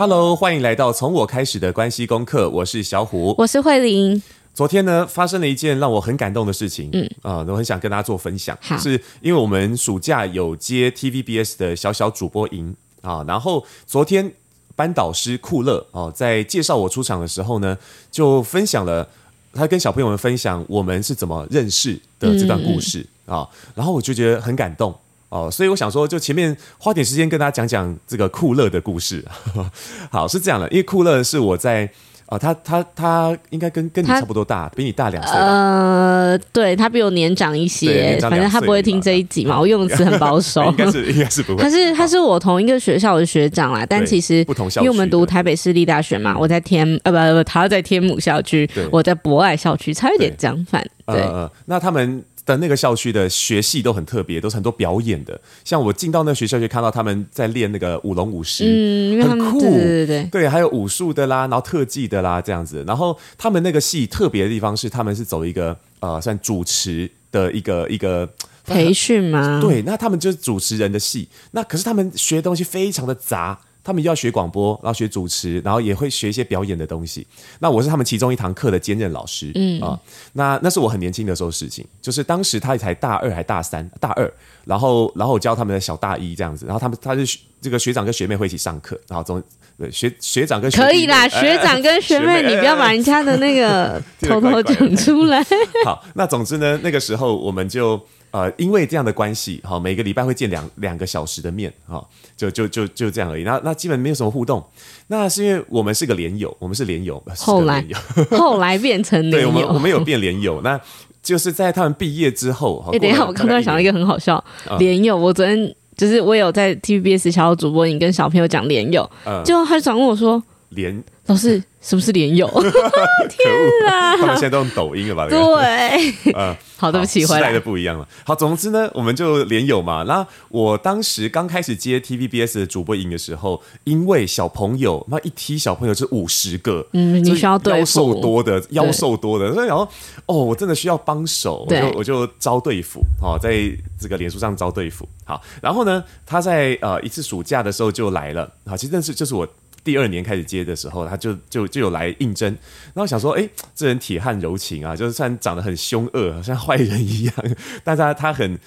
Hello，欢迎来到从我开始的关系功课。我是小虎，我是慧玲。昨天呢，发生了一件让我很感动的事情，嗯啊、呃，我很想跟大家做分享。是因为我们暑假有接 TVBS 的小小主播营啊，然后昨天班导师库乐哦，在介绍我出场的时候呢，就分享了他跟小朋友们分享我们是怎么认识的这段故事啊、嗯，然后我就觉得很感动。哦，所以我想说，就前面花点时间跟大家讲讲这个库乐的故事。好，是这样的，因为库乐是我在啊、呃，他他他应该跟跟你差不多大，比你大两岁。呃，对，他比我年长一些，反正他不会听这一集嘛。我用词很保守，应该是应该是不会。他是他是我同一个学校的学长啦，但其实不同校区，因为我们读台北市立大学嘛，我在天呃不不，他在天母校区，我在博爱校区，差一点讲反。对，呃，那他们。的那个校区的学系都很特别，都是很多表演的。像我进到那个学校，就看到他们在练那个舞龙舞狮，嗯，很酷，对对对，对，还有武术的啦，然后特技的啦，这样子。然后他们那个系特别的地方是，他们是走一个呃，算主持的一个一个培训吗？对，那他们就是主持人的系。那可是他们学的东西非常的杂。他们要学广播，然后学主持，然后也会学一些表演的东西。那我是他们其中一堂课的兼任老师，嗯啊，那那是我很年轻的时候的事情，就是当时他才大二还大三，大二，然后然后我教他们的小大一这样子，然后他们他是这个学长跟学妹会一起上课，然后总对学学长跟学可以啦，学长跟学妹，学妹你不要把人家的那个偷偷讲出来。好，那总之呢，那个时候我们就。呃，因为这样的关系，好，每个礼拜会见两两个小时的面，哈，就就就就这样而已。那那基本没有什么互动。那是因为我们是个连友，我们是连友。后来 后来变成连友，对，我们我们有变连友。那就是在他们毕业之后，哎、欸，等一下，我刚刚想到一个很好笑连友。我昨天就是我有在 TVBS 小小主播，你跟小朋友讲连友，嗯，就他就问我说连。老师，是不是连友？天啊！他们现在都用抖音了吧？对，嗯，好，对不起，回来的不一样了。好，总之呢，我们就连友嘛。那我当时刚开始接 TVBS 的主播营的时候，因为小朋友那一梯小朋友是五十个，嗯，你需要对付腰瘦多的，腰瘦多的，所以然后哦，我真的需要帮手，我就我就招队辅，哦，在这个脸书上招队辅。好，然后呢，他在呃一次暑假的时候就来了。好，其实这是就是我。第二年开始接的时候，他就就就有来应征，然后想说，哎，这人铁汉柔情啊，就是虽然长得很凶恶，像坏人一样，但是他他很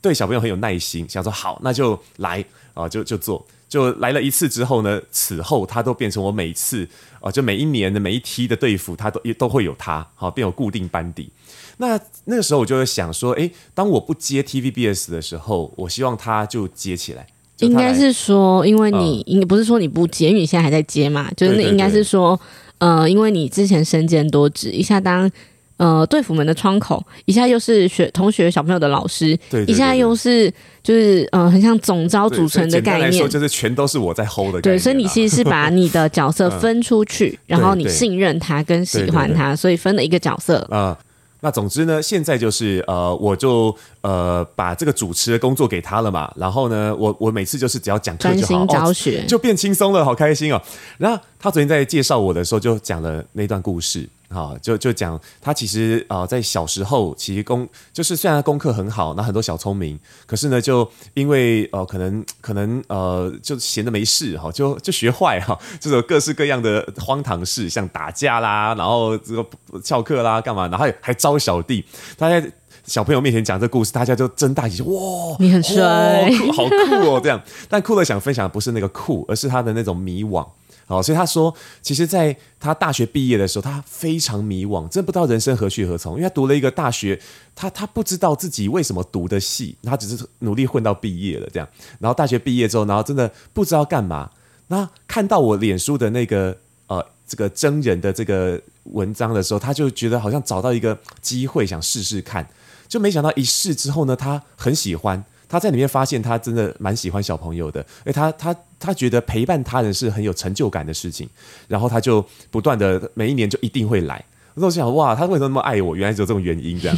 对小朋友很有耐心，想说好，那就来啊，就就做，就来了一次之后呢，此后他都变成我每次啊，就每一年的每一梯的队服，他都也都会有他，好，变有固定班底。那那个时候我就会想说，哎，当我不接 TVBS 的时候，我希望他就接起来。应该是说，因为你应该、呃、不是说你不接，因为你现在还在接嘛，就是那应该是说，呃，因为你之前身兼多职，一下当呃队辅门的窗口，一下又是学同学小朋友的老师，对，对，对，对，一下又是就是呃很像总招组成的概念，就是全都是我在 hold 的。对，所以你其实是把你的角色 分出去，然后你信任他跟喜欢他，对对。对，所以分了一个角色。啊。呃那总之呢，现在就是呃，我就呃把这个主持的工作给他了嘛。然后呢，我我每次就是只要讲课就好，教学，哦，就变轻松了，好开心哦。然后他昨天在介绍我的时候，就讲了那段故事。啊，就就讲他其实啊，在小时候其实功就是虽然他功课很好，那很多小聪明，可是呢，就因为呃，可能可能呃，就闲着没事哈，就就学坏哈，这种各式各样的荒唐事，像打架啦，然后这个翘课啦，干嘛，然后还还招小弟，他在小朋友面前讲这故事，大家就睁大眼睛，哇，你很帅，酷，好酷哦，这样。但酷乐想分享的不是那个酷，而是他的那种迷惘。哦，所以他说，其实在他大学毕业的时候，他非常迷惘，真不知道人生何去何从。因为他读了一个大学，他他不知道自己为什么读的系，他只是努力混到毕业了这样。然后大学毕业之后，然后真的不知道干嘛。那看到我脸书的那个呃这个征人的这个文章的时候，他就觉得好像找到一个机会，想试试看。就没想到一试之后呢，他很喜欢。他在里面发现，他真的蛮喜欢小朋友的，诶，他他他觉得陪伴他人是很有成就感的事情，然后他就不断的每一年就一定会来。那我就想，哇，他为什么那么爱我？原来只有这种原因这样。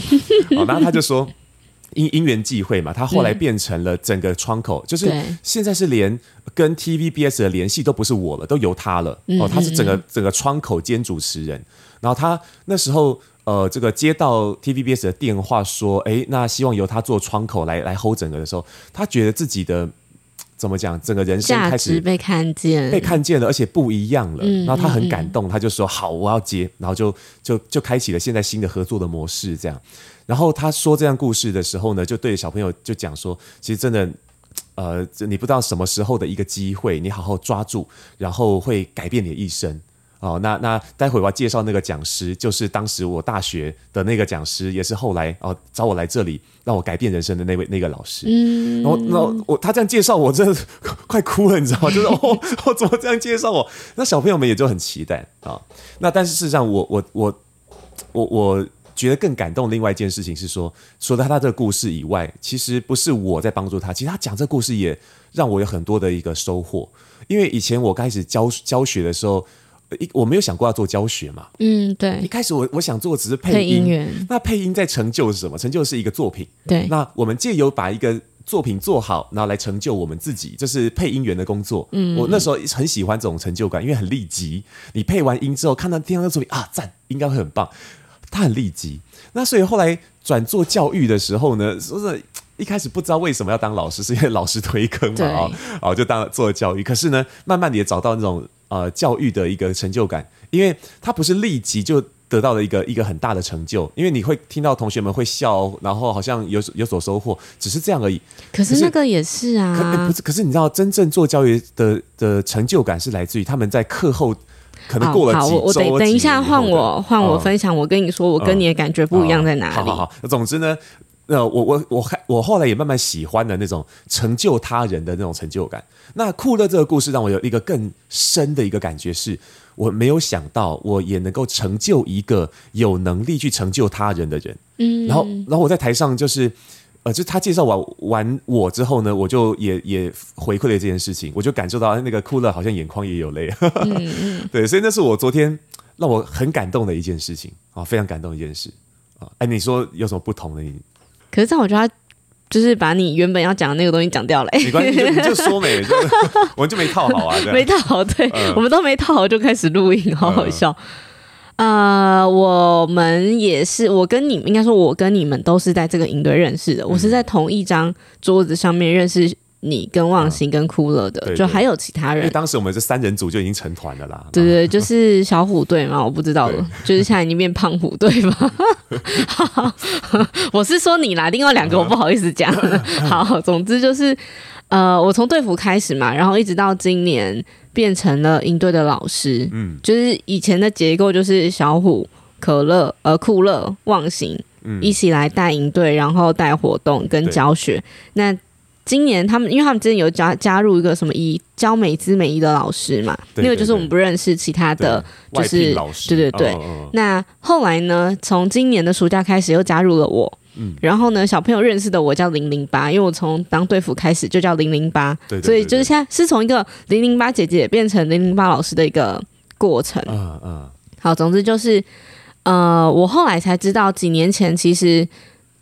然后他就说，因因缘际会嘛，他后来变成了整个窗口，就是现在是连跟 TVBS 的联系都不是我了，都由他了。哦，他是整个整个窗口兼主持人。然后他那时候。呃，这个接到 TVBS 的电话说，哎，那希望由他做窗口来来 hold 整个的时候，他觉得自己的怎么讲？整个人生开始被看见，被看见了，而且不一样了。嗯、然后他很感动，嗯、他就说：“好，我要接。”然后就就就开启了现在新的合作的模式。这样，然后他说这样故事的时候呢，就对小朋友就讲说：“其实真的，呃，你不知道什么时候的一个机会，你好好抓住，然后会改变你的一生。”哦，那那待会我要介绍那个讲师，就是当时我大学的那个讲师，也是后来哦找我来这里让我改变人生的那位那个老师。嗯，然后那我他这样介绍我，真的快哭了，你知道吗？就是哦，我怎么这样介绍我？那小朋友们也就很期待啊、哦。那但是事实上我，我我我我我觉得更感动。另外一件事情是说，除了他这个故事以外，其实不是我在帮助他，其实他讲这个故事也让我有很多的一个收获。因为以前我开始教教学的时候。一我没有想过要做教学嘛，嗯，对。一开始我我想做的只是配音，配音员。那配音在成就是什么？成就是一个作品。对。那我们借由把一个作品做好，然后来成就我们自己，这是配音员的工作。嗯。我那时候很喜欢这种成就感，因为很立即。你配完音之后，看到听到那作品啊，赞，应该会很棒。他很立即。那所以后来转做教育的时候呢，说是一开始不知道为什么要当老师，是因为老师推坑嘛啊，哦，就当做教育。可是呢，慢慢的也找到那种。呃，教育的一个成就感，因为它不是立即就得到了一个一个很大的成就，因为你会听到同学们会笑，然后好像有有所收获，只是这样而已。可是那个也是啊，可、欸、不是？可是你知道，真正做教育的的成就感是来自于他们在课后可能过了几周。好，我等等一下换我换我分享，我跟你说，我跟你的感觉不一样在哪里？好好好，总之呢。那我我我还我后来也慢慢喜欢的那种成就他人的那种成就感。那酷乐这个故事让我有一个更深的一个感觉是，我没有想到我也能够成就一个有能力去成就他人的人。嗯，然后然后我在台上就是，呃，就他介绍完完我之后呢，我就也也回馈了这件事情，我就感受到那个酷乐好像眼眶也有泪。嗯嗯，对，所以那是我昨天让我很感动的一件事情啊，非常感动的一件事啊。哎，你说有什么不同的？你？可是这样，我觉得他就是把你原本要讲的那个东西讲掉了。没关系，你就，你就说没，就 我们就没套好啊，没套好，对、嗯、我们都没套好就开始录音，好好笑。呃，我们也是，我跟你们应该说，我跟你们都是在这个营队认识的，嗯、我是在同一张桌子上面认识。你跟忘形跟酷乐的，就还有其他人。因为当时我们这三人组就已经成团了啦。对对，就是小虎队嘛，我不知道了，就是现在已经变胖虎队吧。我是说你啦，另外两个我不好意思讲。好，总之就是，呃，我从队服开始嘛，然后一直到今年变成了营队的老师。嗯，就是以前的结构就是小虎、可乐、呃酷乐、忘形，一起来带营队，然后带活动跟教学。那今年他们，因为他们之前有加加入一个什么以教美姿美仪的老师嘛，对对对，那个就是我们不认识其他的，就是对对对。哦哦，那后来呢，从今年的暑假开始又加入了我，嗯，然后呢，小朋友认识的我叫零零八，因为我从当队服开始就叫零零八，所以就是现在是从一个零零八姐姐变成零零八老师的一个过程。嗯嗯。好，总之就是，呃，我后来才知道，几年前其实，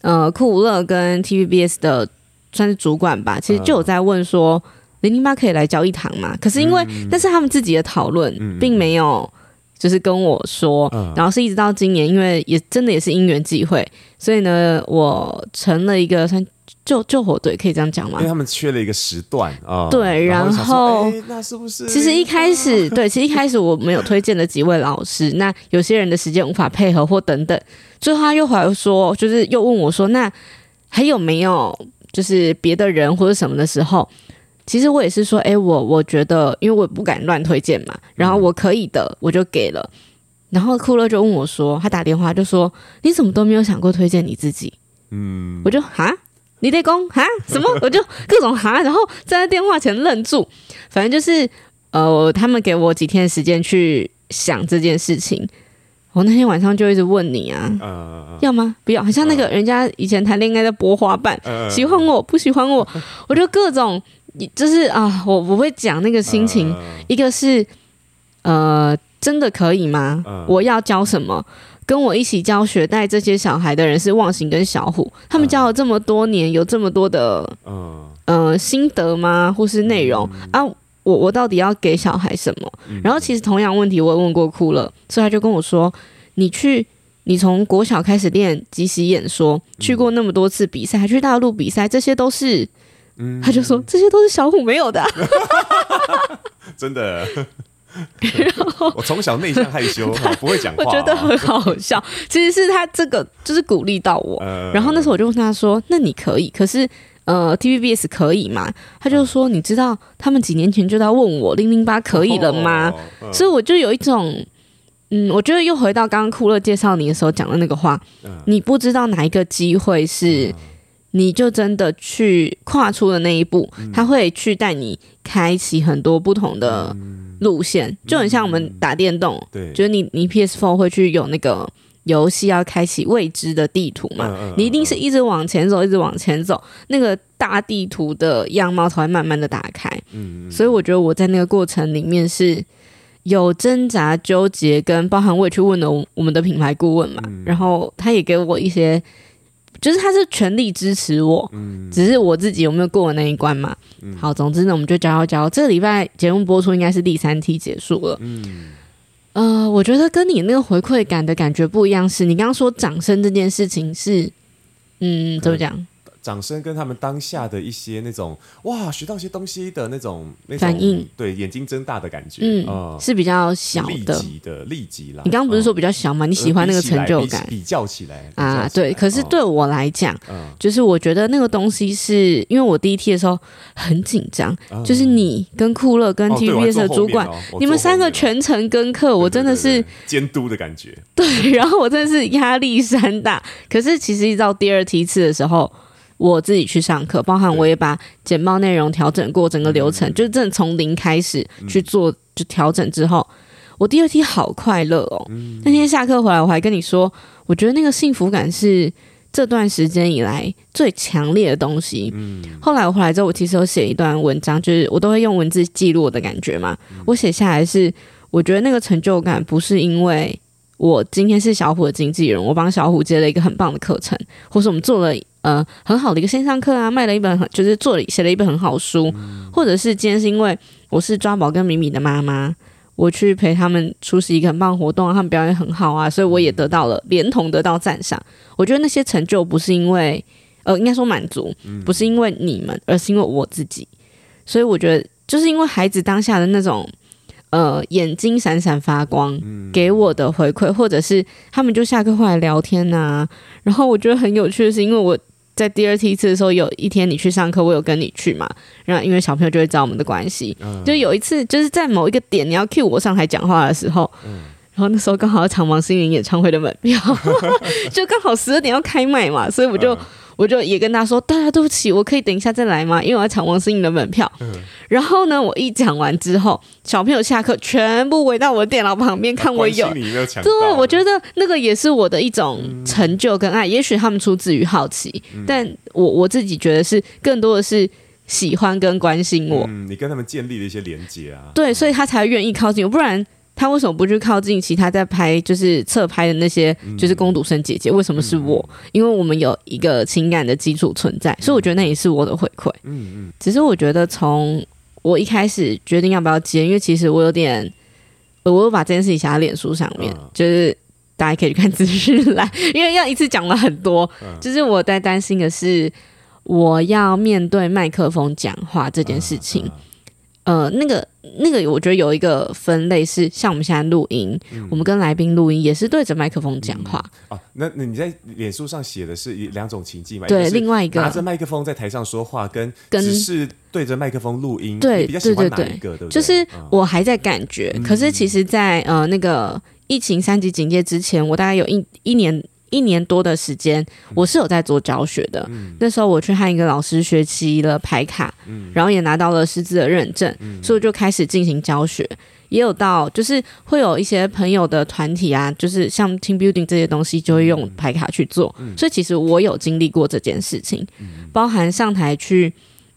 呃，酷乐跟 TVBS 的。算是主管吧，其实就有在问说，零零八可以来教一堂嘛？可是因为那是他们自己的讨论，并没有就是跟我说。然后是一直到今年，因为也真的也是因缘际会，所以呢，我成了一个算救救火队，可以这样讲吗？因为他们缺了一个时段啊。对，然后那是不是？其实一开始 对，其实一开始我没有推荐了几位老师，那有些人的时间无法配合或等等，最后他又回来说，就是又问我说，那还有没有？就是别的人或者什么的时候，其实我也是说，哎、欸，我我觉得，因为我也不敢乱推荐嘛，然后我可以的，我就给了。然后酷乐就问我说，他打电话就说，你怎么都没有想过推荐你自己？嗯，我就哈，你得讲哈什么？我就各种哈，然后站在电话前愣住。反正就是，呃，他们给我几天的时间去想这件事情。我那天晚上就一直问你啊，呃、要吗？不要，好像那个人家以前谈恋爱在拨花瓣，呃、喜欢我不喜欢我，我就各种，就是啊，我我会讲那个心情，呃、一个是呃，真的可以吗？呃、我要教什么？跟我一起教学带这些小孩的人是忘形跟小虎，他们教了这么多年，有这么多的嗯，呃心得吗？或是内容、嗯、啊？我我到底要给小孩什么？然后其实同样问题我也问过哭了，所以他就跟我说：“你去，你从国小开始练即席演说，去过那么多次比赛，还去大陆比赛，这些都是嗯，他就说这些都是小虎没有的，啊，真的。我从小内向害羞，不会讲话，我觉得很好笑。其实是他这个就是鼓励到我，呃，然后那时候我就问他说：“那你可以？可是呃，TVBS 可以吗？”他就说：“你知道他们几年前就在问我零零八可以了吗？”所以我就有一种，嗯，我觉得又回到刚刚酷乐介绍你的时候讲的那个话，呃，你不知道哪一个机会是。你就真的去跨出了那一步，嗯、他会去带你开启很多不同的路线，嗯、就很像我们打电动，对、嗯，就是你你 PS Four 会去有那个游戏要开启未知的地图嘛，嗯、你一定是一直往前走，一直往前走，那个大地图的样貌才会慢慢的打开。嗯，所以我觉得我在那个过程里面是有挣扎、纠结，跟包含我也去问了我们的品牌顾问嘛，嗯、然后他也给我一些。就是他是全力支持我，嗯，只是我自己有没有过那一关嘛？嗯，好，总之呢，我们就交交交。这个礼拜节目播出应该是第三期结束了，嗯，呃，我觉得跟你那个回馈感的感觉不一样，是你刚刚说掌声这件事情是，嗯，怎么讲？掌声跟他们当下的一些那种哇，学到一些东西的那种，那种反应，对，眼睛睁大的感觉，嗯，呃、是比较小的，立即的，立即啦。你刚刚不是说比较小吗？呃、你喜欢那个成就感？比，比较起来啊，对。可是对我来讲，嗯，就是我觉得那个东西是因为我第一梯的时候很紧张，嗯，就是你跟酷乐跟 TVBS 的主管，哦哦，你们三个全程跟课，我真的是监督的感觉。对，然后我真的是压力山大。可是其实一到第二梯次的时候。我自己去上课，包含我也把简报内容调整过整个流程，就是真的从零开始去做，就调整之后，我第二天好快乐哦。那天下课回来，我还跟你说，我觉得那个幸福感是这段时间以来最强烈的东西。后来我回来之后，我其实有写一段文章，就是我都会用文字记录我的感觉嘛。我写下来是，我觉得那个成就感不是因为我今天是小虎的经纪人，我帮小虎接了一个很棒的课程，或是我们做了。呃，很好的一个线上课啊，卖了一本很，就是做了写了一本很好书，嗯、或者是今天是因为我是抓宝跟米米的妈妈，我去陪他们出席一个很棒活动，他们表演很好啊，所以我也得到了连同得到赞赏。我觉得那些成就不是因为，呃，应该说满足，不是因为你们，而是因为我自己。所以我觉得，就是因为孩子当下的那种，呃，眼睛闪闪发光，给我的回馈，或者是他们就下课后来聊天啊，然后我觉得很有趣的是，因为我。在第二梯次的时候，有一天你去上课，我有跟你去嘛？然后因为小朋友就会知道我们的关系，嗯、就有一次就是在某一个点你要 cue 我上台讲话的时候，嗯、然后那时候刚好要抢王心凌演唱会的门票，就刚好十二点要开卖嘛，所以我就。嗯我就也跟他说：“大家对不起，我可以等一下再来吗？因为我要抢王心凌的门票。嗯”然后呢，我一讲完之后，小朋友下课全部围到我的电脑旁边看我有。对，我觉得那个也是我的一种成就跟爱。嗯、也许他们出自于好奇，嗯、但我我自己觉得是更多的是喜欢跟关心我。嗯，你跟他们建立了一些连接啊。对，所以他才愿意靠近我，不然。他为什么不去靠近其他在拍就是侧拍的那些就是攻读生姐姐？为什么是我？因为我们有一个情感的基础存在，所以我觉得那也是我的回馈。嗯嗯。只是我觉得从我一开始决定要不要接，因为其实我有点，我有把这件事情写在脸书上面，就是大家可以去看资讯栏，因为要一次讲了很多。就是我在担心的是，我要面对麦克风讲话这件事情。呃，那个那个，我觉得有一个分类是像我们现在录音，嗯、我们跟来宾录音也是对着麦克风讲话。哦、嗯啊，那那你在脸书上写的是两种情境嘛？对，另外一个拿着麦克风在台上说话，跟只是对着麦克风录音，对，比较喜欢哪一个？对，对，对，对，就是我还在感觉，嗯、可是其实在，在呃那个疫情三级警戒之前，我大概有一一年。一年多的时间，我是有在做教学的。嗯、那时候我去和一个老师学习了排卡，嗯、然后也拿到了师资的认证，嗯、所以我就开始进行教学。也有到就是会有一些朋友的团体啊，就是像 team building 这些东西，就会用排卡去做。嗯、所以其实我有经历过这件事情，嗯、包含上台去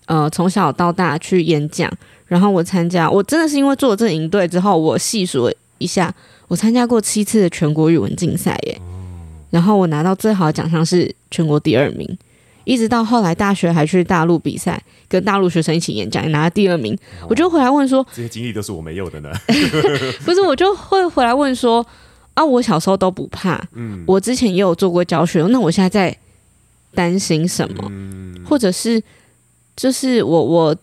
呃从小到大去演讲，然后我参加，我真的是因为做了这个营队之后，我细数了一下，我参加过七次的全国语文竞赛耶。然后我拿到最好的奖项是全国第二名，一直到后来大学还去大陆比赛，跟大陆学生一起演讲，也拿了第二名。哦、我就回来问说：这些经历都是我没有的呢？不是，我就会回来问说：啊，我小时候都不怕，嗯，我之前也有做过教学，那我现在在担心什么？嗯、或者是就是我我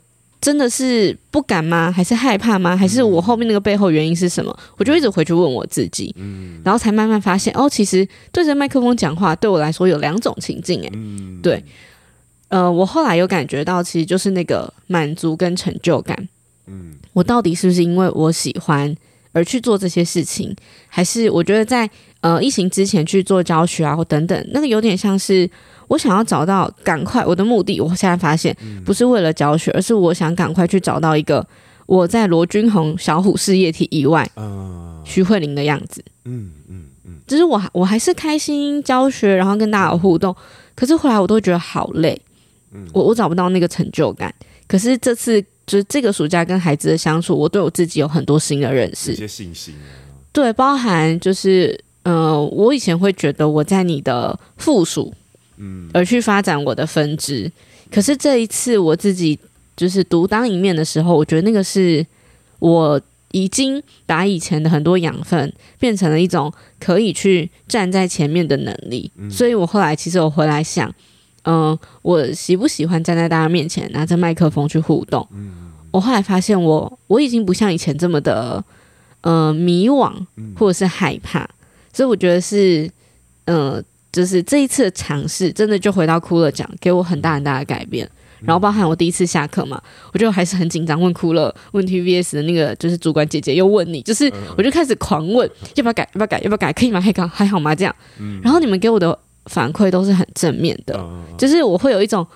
真的是不敢吗？还是害怕吗？还是我后面那个背后原因是什么？我就一直回去问我自己，嗯，然后才慢慢发现，哦，其实对着麦克风讲话对我来说有两种情境，哎，嗯，对，呃，我后来有感觉到，其实就是那个满足跟成就感，嗯，我到底是不是因为我喜欢而去做这些事情，还是我觉得在呃疫情之前去做教学啊或等等，那个有点像是。我想要找到赶快我的目的，我现在发现不是为了教学，而是我想赶快去找到一个我在罗君红小虎事业体以外，徐慧玲的样子。嗯嗯嗯，就是我我还是开心教学，然后跟大家有互动，可是后来我都觉得好累，我我找不到那个成就感。可是这次就是这个暑假跟孩子的相处，我对我自己有很多新的认识，一些信心。对，包含就是呃，我以前会觉得我在你的附属。嗯，而去发展我的分支，可是这一次我自己就是独当一面的时候，我觉得那个是我已经把以前的很多养分变成了一种可以去站在前面的能力。嗯，所以我后来其实我回来想，嗯，呃，我喜不喜欢站在大家面前拿着麦克风去互动？嗯，我后来发现我我已经不像以前这么的呃迷惘或者是害怕，所以我觉得是呃。就是这一次的尝试，真的就回到哭了讲，给我很大很大的改变。然后包含我第一次下课嘛，我就还是很紧张，问哭了，问 TVBS 的那个就是主管姐姐又问你，就是我就开始狂问，要不要改，要不要改，要不要改，可以吗？还好还好吗？这样。然后你们给我的反馈都是很正面的，就是我会有一种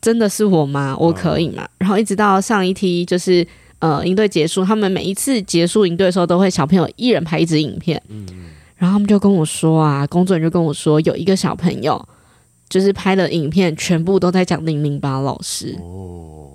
真的是我吗？我可以吗？然后一直到上一梯就是呃营队结束，他们每一次结束营队的时候，都会小朋友一人拍一支影片。然后他们就跟我说啊，工作人员就跟我说，有一个小朋友就是拍的影片，全部都在讲零零八老师。哦，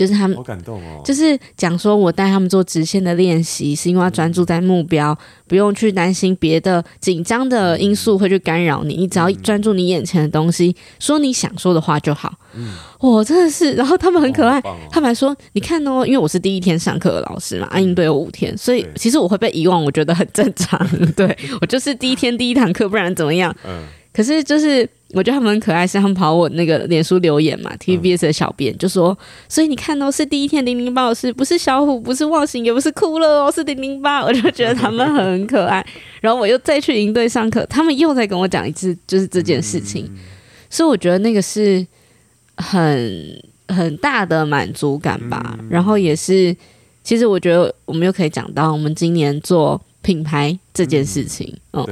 就是他们好感动哦，就是讲说我带他们做直线的练习，是因为要专注在目标，不用去担心别的紧张的因素会去干扰你，你只要专注你眼前的东西，说你想说的话就好。嗯，我真的是，然后他们很可爱，哦哦、他们还说，你看哦，因为我是第一天上课的老师嘛，安英队有五天，所以其实我会被遗忘，我觉得很正常。对，我就是第一天第一堂课，不然怎么样？嗯，可是就是我觉得他们很可爱，是他们跑我那个脸书留言嘛，TVBS 的小编就说，所以你看哦，是第一天零零八老师，不是小虎，不是忘形，也不是哭了哦，是零零八，我就觉得他们很可爱。然后我又再去营队上课，他们又在跟我讲一次，就是这件事情，所以我觉得那个是。很很大的满足感吧，嗯、然后也是，其实我觉得我们又可以讲到我们今年做品牌这件事情。嗯。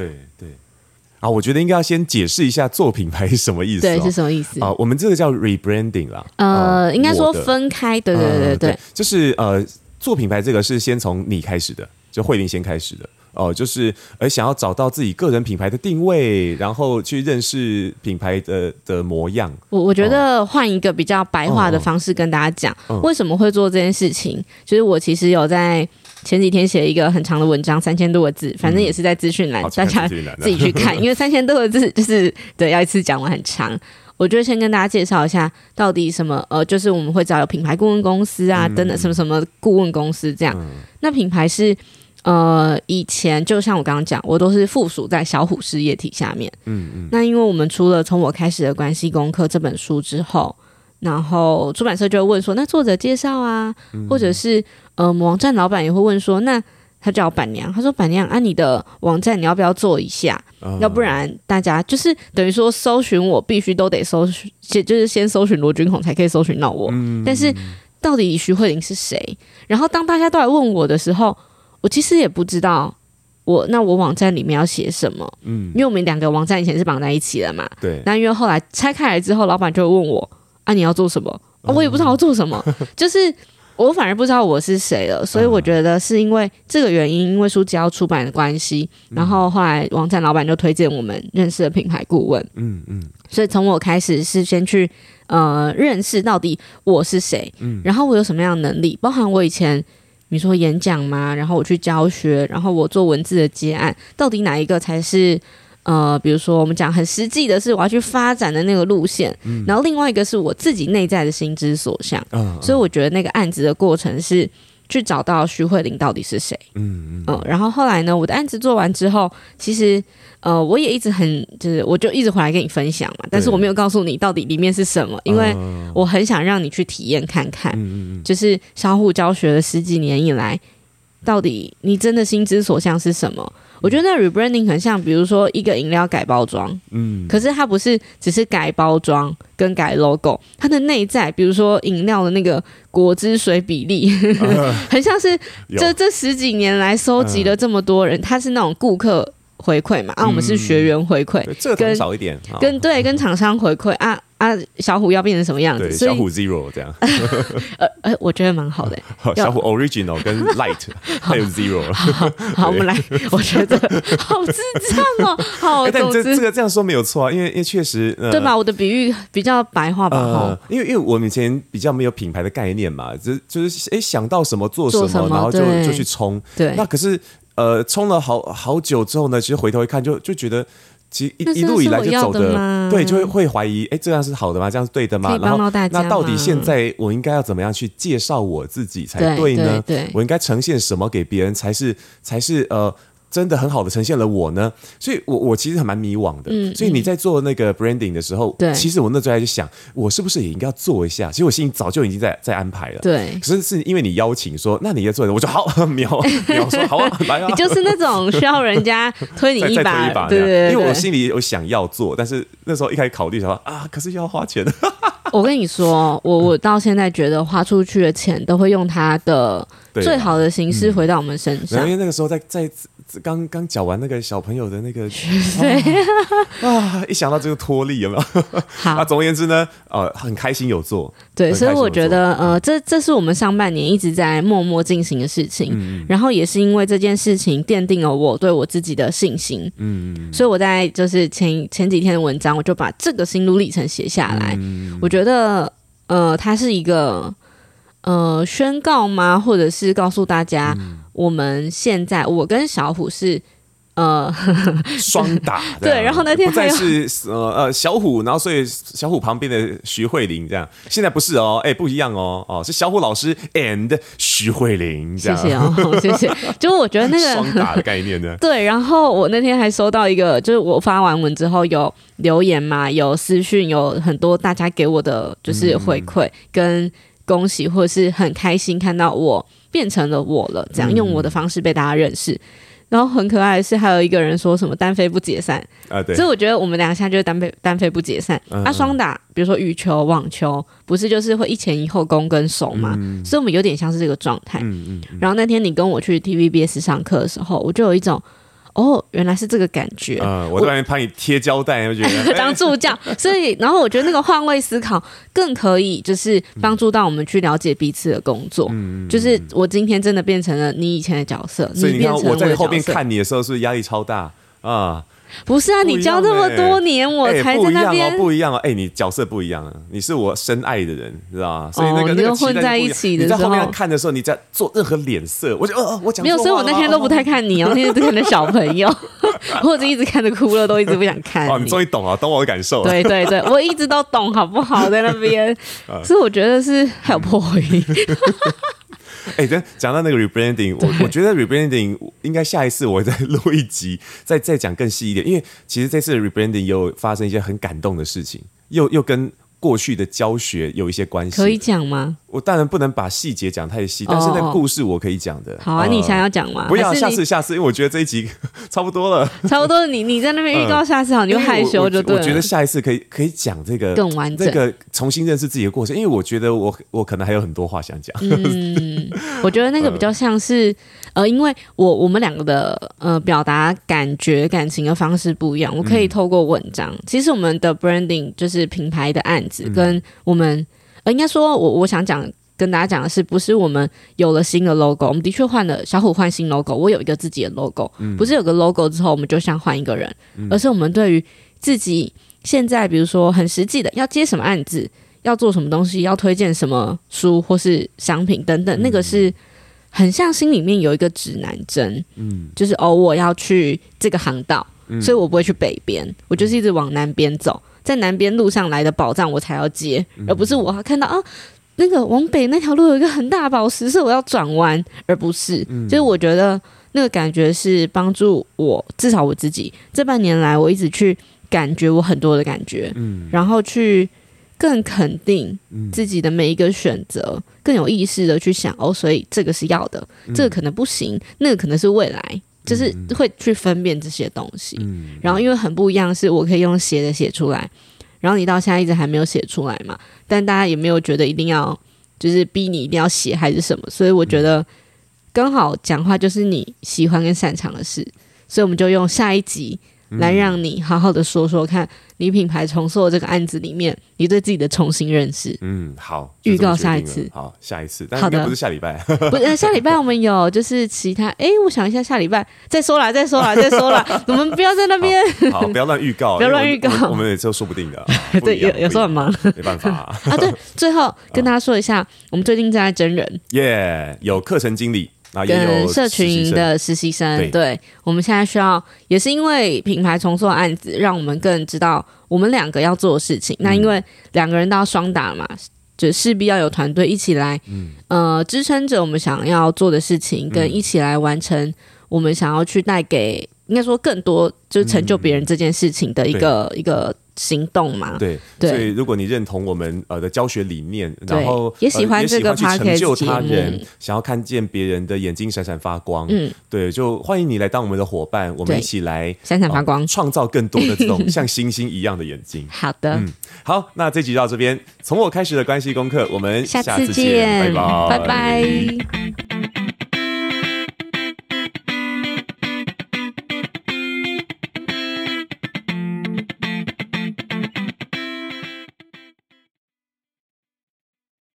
啊，我觉得应该要先解释一下做品牌是什么意思，哦。对，是什么意思？啊，我们这个叫 rebranding 啦。呃，呃应该说分开。对对对对，对，就是呃，做品牌这个是先从你开始的，就慧玲先开始的。哦，就是而想要找到自己个人品牌的定位，然后去认识品牌的的模样。我我觉得换一个比较白话的方式跟大家讲，哦、为什么会做这件事情。就是我其实有在前几天写一个很长的文章，三千多个字，反正也是在资讯栏，嗯、大家自己去看。因为三千多个字就是对，要一次讲完很长。我就先跟大家介绍一下，到底什么呃，就是我们会找有品牌顾问公司啊，等等什么什么顾问公司这样。嗯、那品牌是。呃，以前就像我刚刚讲，我都是附属在小虎事业体下面。嗯嗯。那因为我们除了从我开始的关系功课这本书之后，然后出版社就会问说，那作者介绍啊，嗯、或者是呃，网站老板也会问说，那他叫板娘，他说板娘，啊，你的网站你要不要做一下？哦、要不然大家就是等于说搜寻我必须都得搜寻，就是先搜寻罗君红才可以搜寻到我。嗯。但是到底徐慧玲是谁？然后当大家都来问我的时候。我其实也不知道我，我那我网站里面要写什么，嗯，因为我们两个网站以前是绑在一起的嘛，对。那因为后来拆开来之后，老板就会问我啊，你要做什么？哦，我也不知道要做什么，就是我反而不知道我是谁了。所以我觉得是因为这个原因，因为书籍要出版的关系，然后后来网站老板就推荐我们认识的品牌顾问，嗯嗯。所以从我开始是先去呃认识到底我是谁，嗯，然后我有什么样的能力，包含我以前。你说演讲嘛？然后我去教学，然后我做文字的接案，到底哪一个才是呃，比如说我们讲很实际的是我要去发展的那个路线，嗯、然后另外一个是我自己内在的心之所向。嗯、所以我觉得那个案子的过程是去找到徐慧玲到底是谁。嗯嗯。然后后来呢，我的案子做完之后，其实呃，我也一直很就是，我就一直回来跟你分享嘛。但是我没有告诉你到底里面是什么，因为我很想让你去体验看看。嗯嗯。就是相互教学了十几年以来，到底你真的心之所向是什么？我觉得那 rebranding 很像，比如说一个饮料改包装，嗯，可是它不是只是改包装跟改 logo，它的内在，比如说饮料的那个果汁水比例，呃、很像是这这十几年来收集了这么多人，他、呃、是那种顾客回馈嘛，啊，我们是学员回馈，嗯、这个少一点，跟对跟厂商回馈啊。啊，小虎要变成什么样子？小虎 Zero 这样，呃呃，我觉得蛮好的。小虎 Original 跟 Light 还有 Zero。好，我们来，我觉得好智障哦。好，但这这个这样说没有错啊，因为因为确实，对吧？我的比喻比较白话吧。因为因为我们以前比较没有品牌的概念嘛，就就是哎想到什么做什么，然后就就去冲。对。那可是呃冲了好好久之后呢，其实回头一看，就就觉得。其实一一路以来就走的，对，就会会怀疑，哎，这样是好的吗？这样是对的吗？然后，那到底现在我应该要怎么样去介绍我自己才对呢？对，我应该呈现什么给别人才是才是呃。真的很好的呈现了我呢，所以我我其实还蛮迷惘的。嗯，所以你在做那个 branding 的时候，对，其实我那时候还在想，我是不是也应该要做一下？其实我心里早就已经在在安排了。对，可是是因为你邀请说，那你要做的，我就好 秒秒说好啊，来啊！你就是那种需要人家推你一把，一把，对对对。因为我心里有想要做，但是那时候一开始考虑说啊，可是又要花钱。我跟你说，我我到现在觉得花出去的钱都会用它的最好的形式回到我们身上。因为那个时候在在。刚刚讲完那个小朋友的那个 对啊，一想到这个脱力有没有？好，那 总而言之呢，呃，很开心有做。对，所以我觉得呃，这这是我们上半年一直在默默进行的事情。嗯，然后也是因为这件事情奠定了我对我自己的信心。嗯，所以我在就是前前几天的文章，我就把这个心路历程写下来。嗯，我觉得呃，它是一个呃宣告吗？或者是告诉大家。嗯我们现在，我跟小虎是呃 双打，对。然后那天不再是呃呃小虎，然后所以小虎旁边的徐慧玲这样，现在不是哦，哎不一样哦，哦是小虎老师 and 徐慧玲这样，谢谢哦，谢谢。就我觉得那个双打的概念呢，对。然后我那天还收到一个，就是我发完文之后有留言嘛，有私讯，有很多大家给我的就是回馈、嗯、跟恭喜，或者是很开心看到我。变成了我了，这样用我的方式被大家认识，嗯、然后很可爱的是，还有一个人说什么单飞不解散啊，对，所以我觉得我们俩现在就是单飞单飞不解散。嗯、啊，双打，比如说羽球、网球，不是就是会一前一后攻跟守嘛，嗯、所以我们有点像是这个状态。嗯嗯嗯、然后那天你跟我去 TVBS 上课的时候，我就有一种。哦，原来是这个感觉。嗯，我突然帮你贴胶带，我觉得 当助教，所以然后我觉得那个换位思考更可以，就是帮助到我们去了解彼此的工作。嗯，就是我今天真的变成了你以前的角色，所以你看我在后面看你的时候，是不是压力超大啊？不是啊，你教这么多年，我才在那边不一样哦，哎，你角色不一样啊，你是我深爱的人，知道吗？所以那个那个混在一起的时候，你在后面看的时候，你在做任何脸色，我就哦我讲没有，所以我那天都不太看你哦，那天只看的小朋友，或者一直看着哭了，都一直不想看。哦，你终于懂了，懂我的感受。对对对，我一直都懂，好不好？在那边，所以我觉得是还有破回音。哎，等讲到那个 rebranding，我我觉得 rebranding 应该下一次我再录一集，再再讲更细一点，因为其实这次 rebranding 有发生一些很感动的事情，又又跟。过去的教学有一些关系，可以讲吗？我当然不能把细节讲太细，但是那故事我可以讲的。好啊，你想要讲吗？不要，下次下次，因为我觉得这一集 差不多了，差不多。你你在那边预告下次好，你就害羞就对了。我觉得下一次可以可以讲这个更完整，这个重新认识自己的过程，因为我觉得我我可能还有很多话想讲。嗯，我觉得那个比较像是呃，因为我我们两个的呃表达感觉感情的方式不一样，我可以透过文章。其实我们的 branding 就是品牌的案子跟。我们呃，应该说，我我想讲跟大家讲的是，不是我们有了新的 logo，我们的确换了小虎换新 logo，我有一个自己的 logo，嗯，不是有个 logo 之后，我们就像换一个人，嗯，而是我们对于自己现在，比如说很实际的要接什么案子，要做什么东西，要推荐什么书或是商品等等，那个是很像心里面有一个指南针，嗯，就是哦，我要去这个航道，所以我不会去北边，我就是一直往南边走。在南边路上来的宝藏，我才要接，而不是我看到啊，那个往北那条路有一个很大宝石，是我要转弯，而不是。嗯、就是我觉得那个感觉是帮助我，至少我自己这半年来，我一直去感觉我很多的感觉，嗯，然后去更肯定自己的每一个选择，嗯、更有意识的去想哦，所以这个是要的，嗯、这个可能不行，那个可能是未来，就是会去分辨这些东西。嗯、然后因为很不一样，是我可以用写的写出来。然后你到现在一直还没有写出来嘛？但大家也没有觉得一定要，就是逼你一定要写还是什么？所以我觉得刚好讲话就是你喜欢跟擅长的事，所以我们就用下一集。来让你好好的说说看，你品牌重塑这个案子里面，你对自己的重新认识。嗯，好，预告下一次，好，下一次，但应该不是下礼拜，不是下礼拜我们有就是其他，哎，我想一下，下礼拜再说啦，再说啦，再说啦，我们不要在那边，好，不要乱预告，不要乱预告，我们也就说不定的，对，有有时候很忙，没办法啊。对，最后跟大家说一下，我们最近正在真人，耶，有课程经理。跟社群的实习生，对，对，我们现在需要，也是因为品牌重塑案子，让我们更知道我们两个要做的事情。嗯、那因为两个人都要双打嘛，就势必要有团队一起来，嗯、呃，支撑着我们想要做的事情，跟一起来完成我们想要去带给，应该说更多，就是成就别人这件事情的一个、嗯、一个。行动嘛，对，所以如果你认同我们呃的教学理念，然后也喜欢这个 podcast 去成就他人，想要看见别人的眼睛闪闪发光，嗯，对，就欢迎你来当我们的伙伴，我们一起来闪闪发光，创造更多的这种 像星星一样的眼睛。好的，嗯，好，那这集到这边，从我开始的关系功课，我们下次见，拜拜，拜拜。